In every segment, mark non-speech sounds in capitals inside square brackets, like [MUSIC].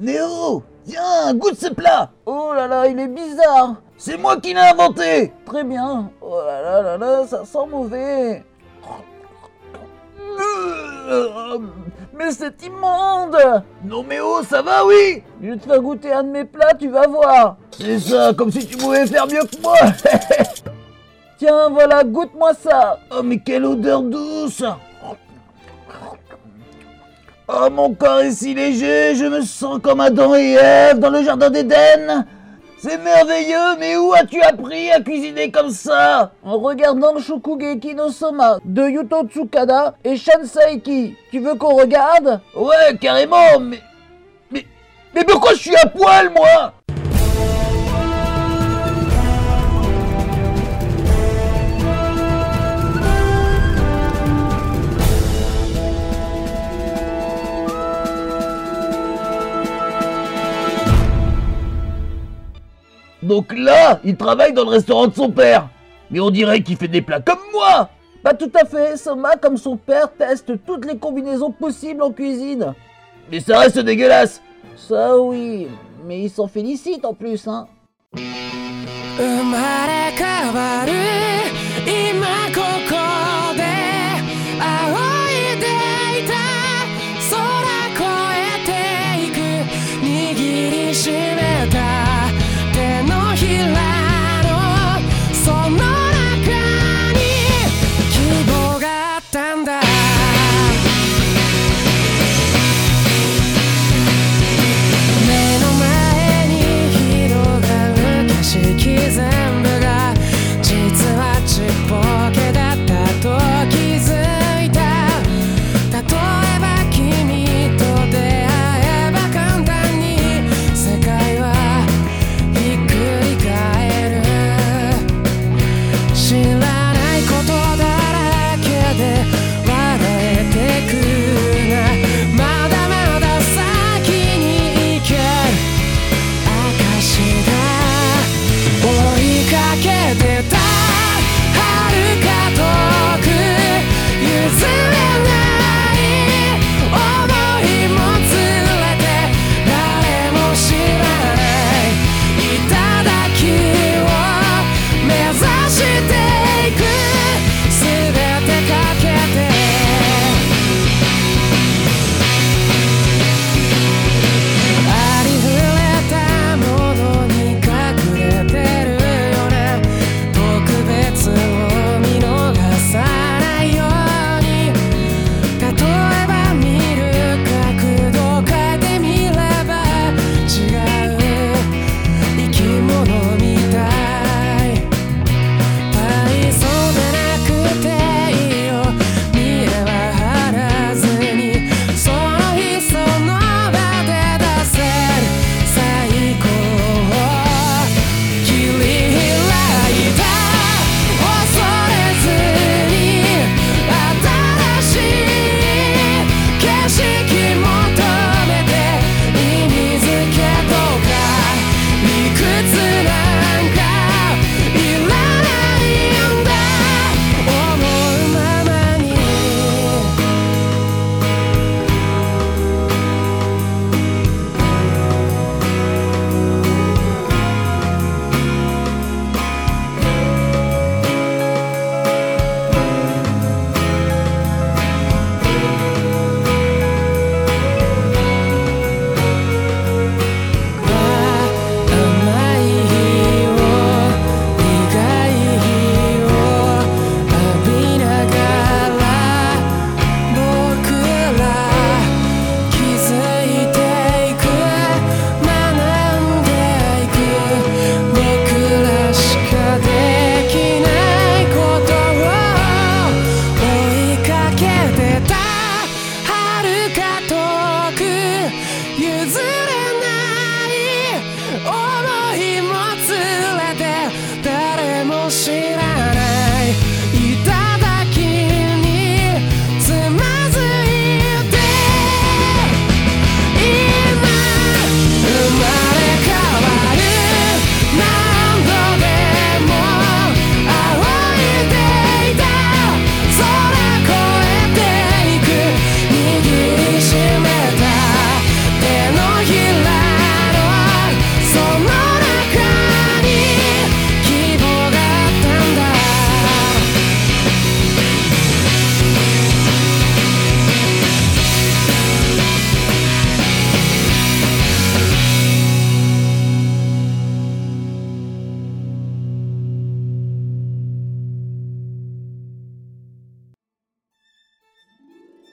Néo, viens, goûte ce plat. Oh là là, il est bizarre. C'est moi qui l'ai inventé. Très bien. Oh là là là là, ça sent mauvais. Mais c'est immonde. Non mais oh, ça va oui. Je vais te faire goûter un de mes plats, tu vas voir. C'est ça, comme si tu pouvais faire mieux que moi. [LAUGHS] Tiens, voilà, goûte-moi ça. Oh mais quelle odeur douce. Oh, mon corps est si léger, je me sens comme Adam et Ève dans le jardin d'Éden. C'est merveilleux, mais où as-tu appris à cuisiner comme ça? En regardant Shokugeki no Soma de Yuto Tsukada et Shansaiki. Tu veux qu'on regarde? Ouais, carrément, mais... Mais, mais pourquoi je suis à poil, moi? Donc là, il travaille dans le restaurant de son père. Mais on dirait qu'il fait des plats comme moi Pas tout à fait, Soma, comme son père, teste toutes les combinaisons possibles en cuisine. Mais ça reste dégueulasse Ça oui, mais il s'en félicite en plus, hein.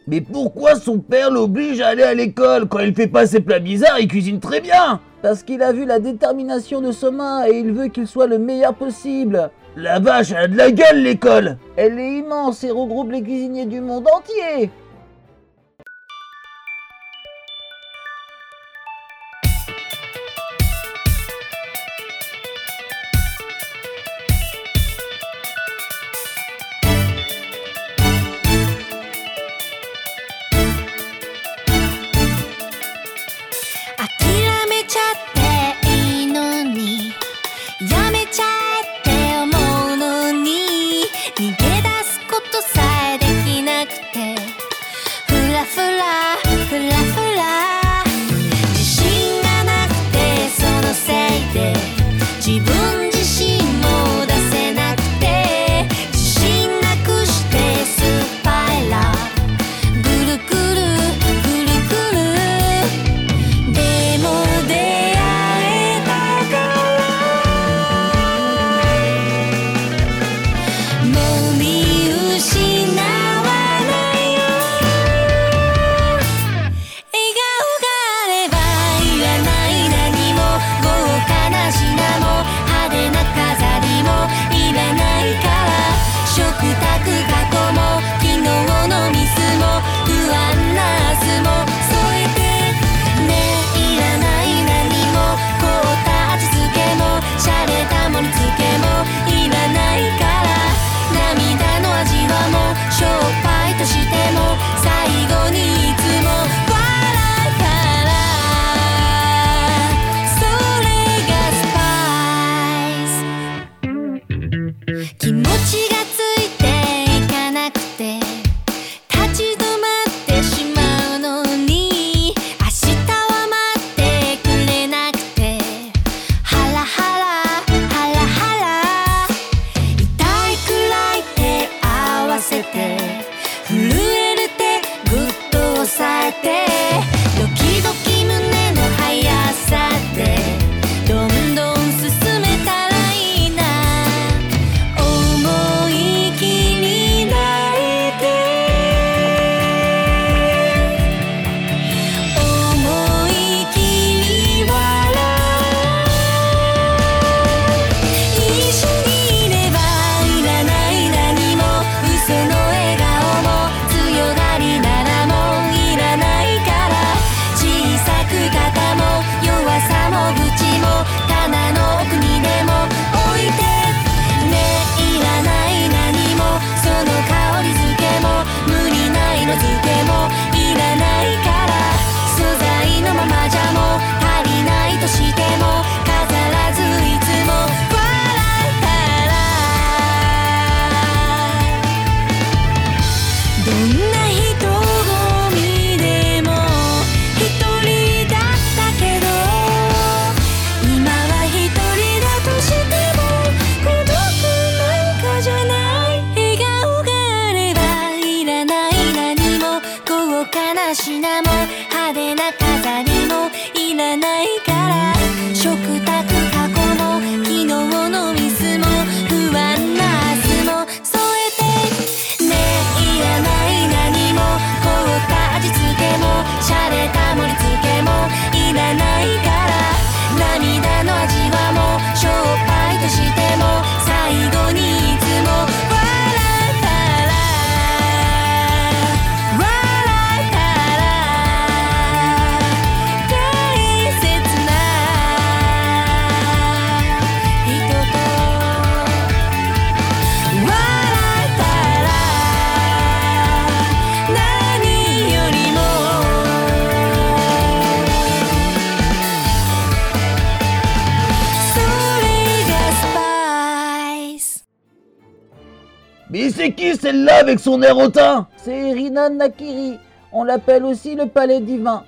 Mais pourquoi son père l'oblige à aller à l'école Quand il fait pas ses plats bizarres, il cuisine très bien? Parce qu'il a vu la détermination de Soma et il veut qu'il soit le meilleur possible. La vache, elle a de la gueule l'école Elle est immense et regroupe les cuisiniers du monde entier. Mais c'est qui celle-là avec son air hautain? C'est Rina Nakiri. On l'appelle aussi le palais divin.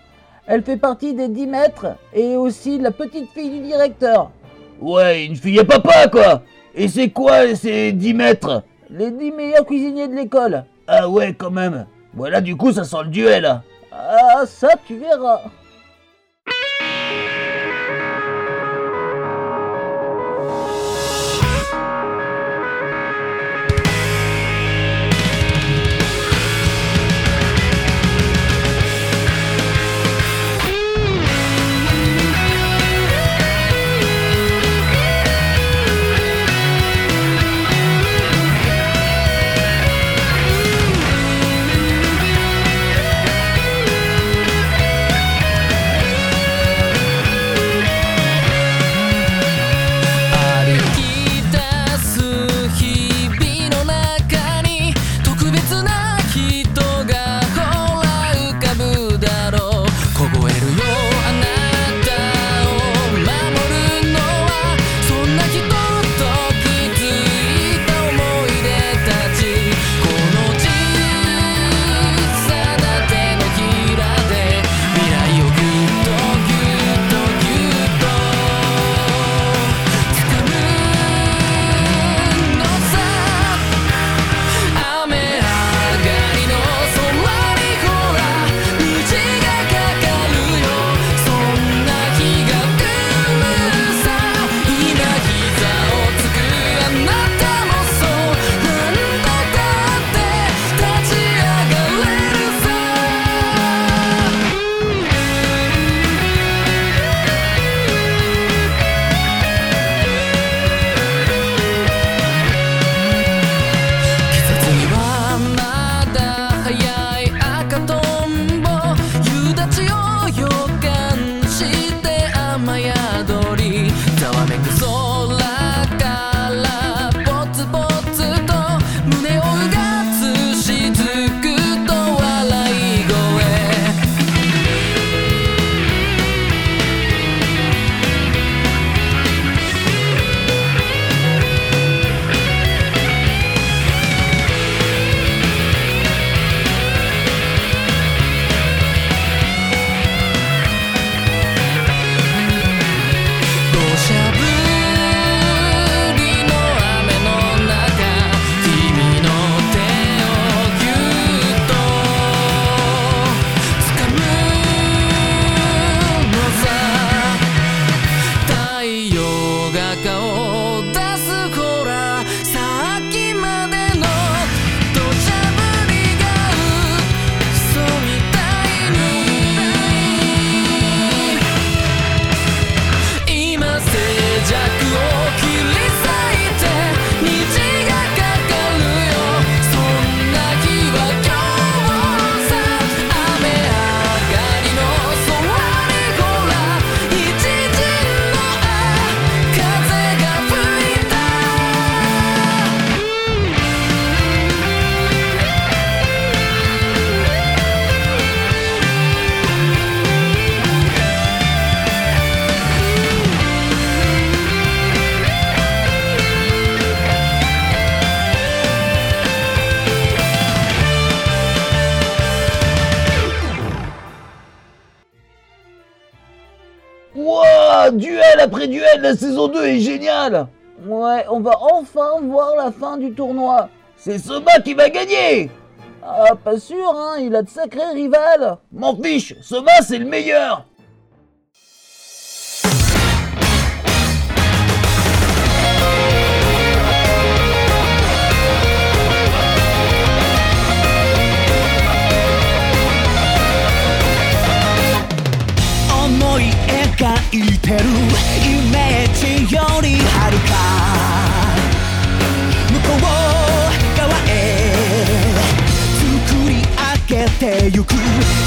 Elle fait partie des 10 maîtres et aussi la petite fille du directeur. Ouais, une fille à papa quoi Et c'est quoi ces 10 mètres Les 10 meilleurs cuisiniers de l'école. Ah ouais quand même. Voilà du coup ça sent le duel. Ah ça tu verras. après duel, la saison 2 est géniale. Ouais, on va enfin voir la fin du tournoi. C'est Soma qui va gagner. Ah, pas sûr, hein, il a de sacrés rivales. M'en fiche, Soma c'est le meilleur.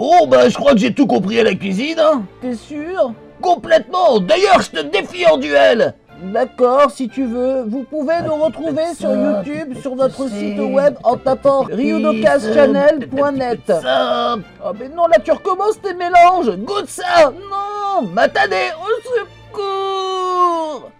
Bon, bah, je crois que j'ai tout compris à la cuisine, hein. T'es sûr? Complètement. D'ailleurs, je te défie en duel. D'accord, si tu veux. Vous pouvez nous ah, retrouver sur YouTube, sur notre site web en tapant ryudokazchannel.net. Ah oh, mais non, là tu recommences tes mélanges. Goûte ça. Non Matané, au secours.